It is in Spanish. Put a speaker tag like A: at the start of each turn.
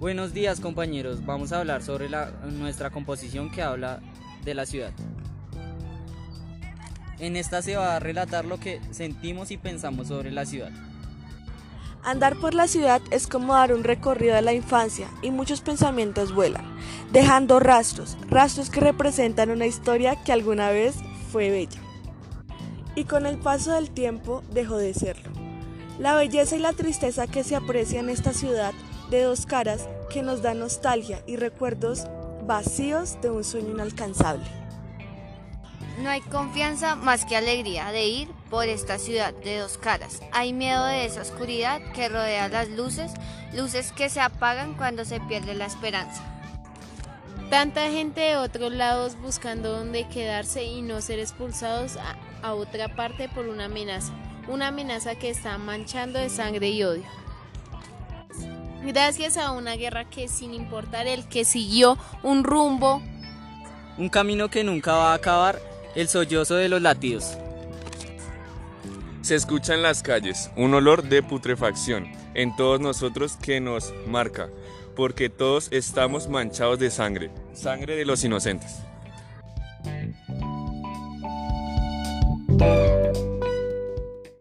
A: Buenos días compañeros, vamos a hablar sobre la, nuestra composición que habla de la ciudad. En esta se va a relatar lo que sentimos y pensamos sobre la ciudad.
B: Andar por la ciudad es como dar un recorrido a la infancia y muchos pensamientos vuelan, dejando rastros, rastros que representan una historia que alguna vez fue bella. Y con el paso del tiempo dejó de serlo. La belleza y la tristeza que se aprecia en esta ciudad de dos caras que nos da nostalgia y recuerdos vacíos de un sueño inalcanzable.
C: No hay confianza más que alegría de ir por esta ciudad de dos caras. Hay miedo de esa oscuridad que rodea las luces, luces que se apagan cuando se pierde la esperanza.
D: Tanta gente de otros lados buscando dónde quedarse y no ser expulsados a, a otra parte por una amenaza, una amenaza que está manchando de sangre y odio. Gracias a una guerra que sin importar el que siguió un rumbo,
A: Un camino que nunca va a acabar, el sollozo de los latidos.
E: Se escucha en las calles un olor de putrefacción en todos nosotros que nos marca, porque todos estamos manchados de sangre, sangre de los inocentes.